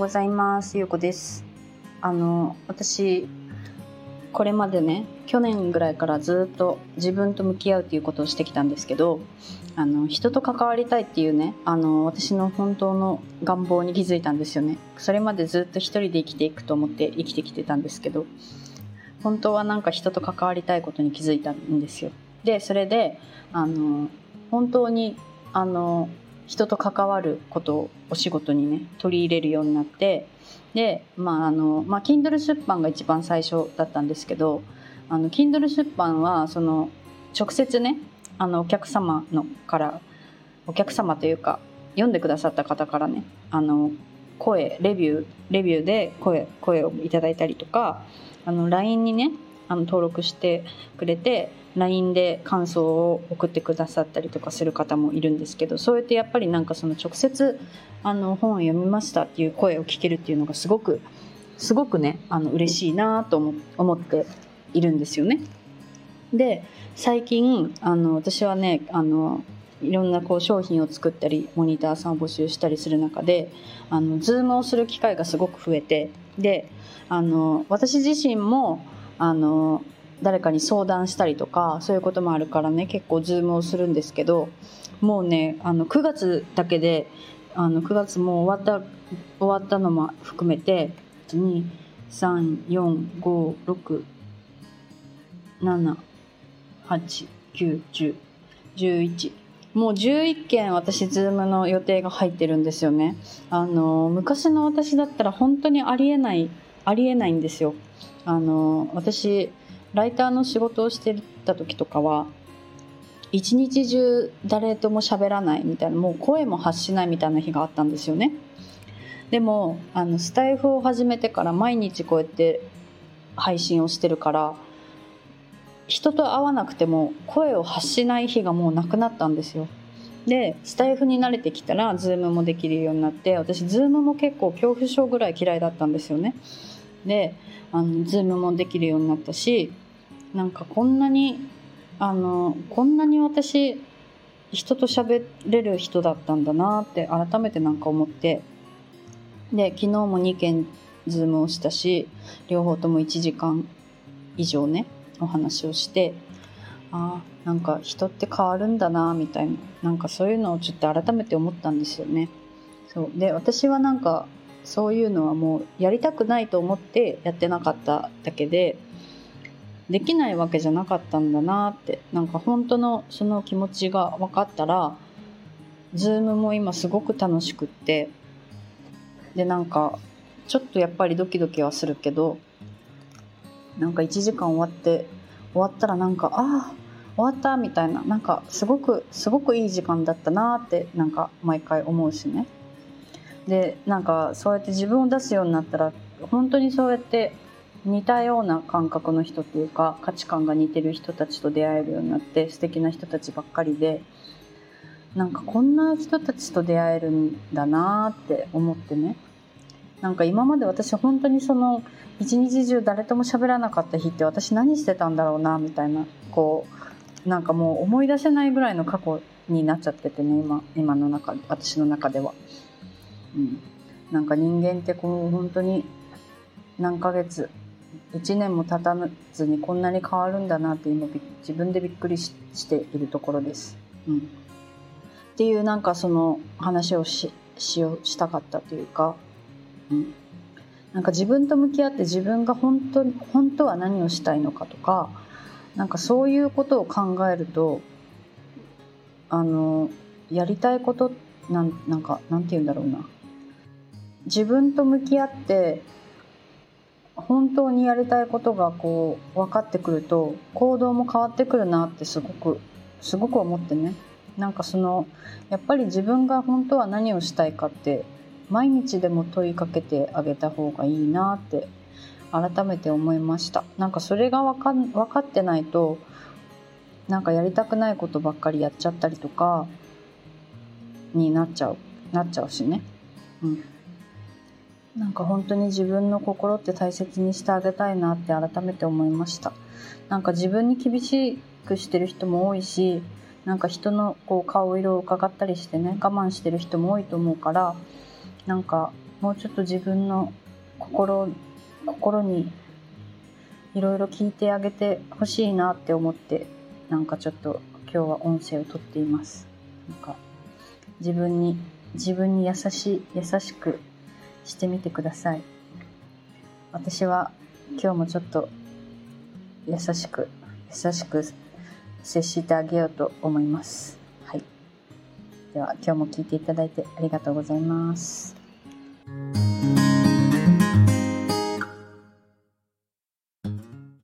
ございます。ゆうこです。あの私これまでね去年ぐらいからずっと自分と向き合うっていうことをしてきたんですけどあの人と関わりたいっていうねあの私の本当の願望に気づいたんですよね。それまでずっと一人で生きていくと思って生きてきてたんですけど本当はなんか人と関わりたいことに気づいたんですよ。でそれであの本当にあの人と関わることをお仕事にね取り入れるようになってでまああのまあ Kindle 出版が一番最初だったんですけどあの Kindle 出版はその直接ねあのお客様のからお客様というか読んでくださった方からねあの声レビューレビューで声声をいただいたりとかあの LINE にねあの登録してくれて LINE で感想を送ってくださったりとかする方もいるんですけどそうやってやっぱりなんかその直接あの本を読みましたっていう声を聞けるっていうのがすごくすごくねあの嬉しいなと思っているんですよね。で最近あの私はねあのいろんなこう商品を作ったりモニターさんを募集したりする中であのズームをする機会がすごく増えてであの私自身もあの誰かに相談したりとかそういうこともあるからね結構 Zoom をするんですけどもうねあの9月だけであの9月もう終わった終わったのも含めて1234567891011もう11件私 Zoom の予定が入ってるんですよね。あの昔の私だったら本当にありえないありえないんですよ。あの私ライターの仕事をしてた時とかは一日中誰とも喋らないみたいなもう声も発しないみたいな日があったんですよね。でもあのスタイフを始めてから毎日こうやって配信をしてるから人と会わなくても声を発しない日がもうなくなったんですよ。でスタエフに慣れてきたらズームもできるようになって私ズームも結構恐怖症ぐらい嫌いだったんですよね。であのズームもできるようになったしなんかこんなにあのこんなに私人と喋れる人だったんだなって改めてなんか思ってで昨日も2件ズームをしたし両方とも1時間以上ねお話をしてあなんか人って変わるんだなみたいななんかそういうのをちょっと改めて思ったんですよね。そうで私はなんかそういうのはもうやりたくないと思ってやってなかっただけでできないわけじゃなかったんだなってなんか本当のその気持ちが分かったらズームも今すごく楽しくってでなんかちょっとやっぱりドキドキはするけどなんか1時間終わって終わったらなんかああ終わったみたいななんかすごくすごくいい時間だったなってなんか毎回思うしね。でなんかそうやって自分を出すようになったら本当にそうやって似たような感覚の人というか価値観が似てる人たちと出会えるようになって素敵な人たちばっかりでなんかこんな人たちと出会えるんだなって思ってねなんか今まで私本当にその一日中誰とも喋らなかった日って私何してたんだろうなみたいなこうなんかもう思い出せないぐらいの過去になっちゃっててね今今の中私の中では。うん、なんか人間ってこう本当に何ヶ月1年も経たずにこんなに変わるんだなって今自分でびっくりしているところです。うん、っていうなんかその話をししよしたかったというか、うん、なんか自分と向き合って自分が本当本当は何をしたいのかとかなんかそういうことを考えるとあのやりたいことなんなんかなんて言うんだろうな。自分と向き合って本当にやりたいことがこう分かってくると行動も変わってくるなってすごくすごく思ってね。なんかそのやっぱり自分が本当は何をしたいかって毎日でも問いかけてあげた方がいいなって改めて思いました。なんかそれが分か分かってないとなんかやりたくないことばっかりやっちゃったりとかになっちゃうなっちゃうしね。うん。なんか本当に自分の心って大切にしてあげたいなって改めて思いました。なんか自分に厳しくしてる人も多いしなんか人のこう顔色を伺ったりしてね我慢してる人も多いと思うからなんかもうちょっと自分の心心にいろいろ聞いてあげてほしいなって思ってなんかちょっと今日は音声をとっています。なんか自分に自分に優しい優しくしてみてください。私は今日もちょっと優しく優しく接してあげようと思います。はい。では今日も聞いていただいてありがとうございます。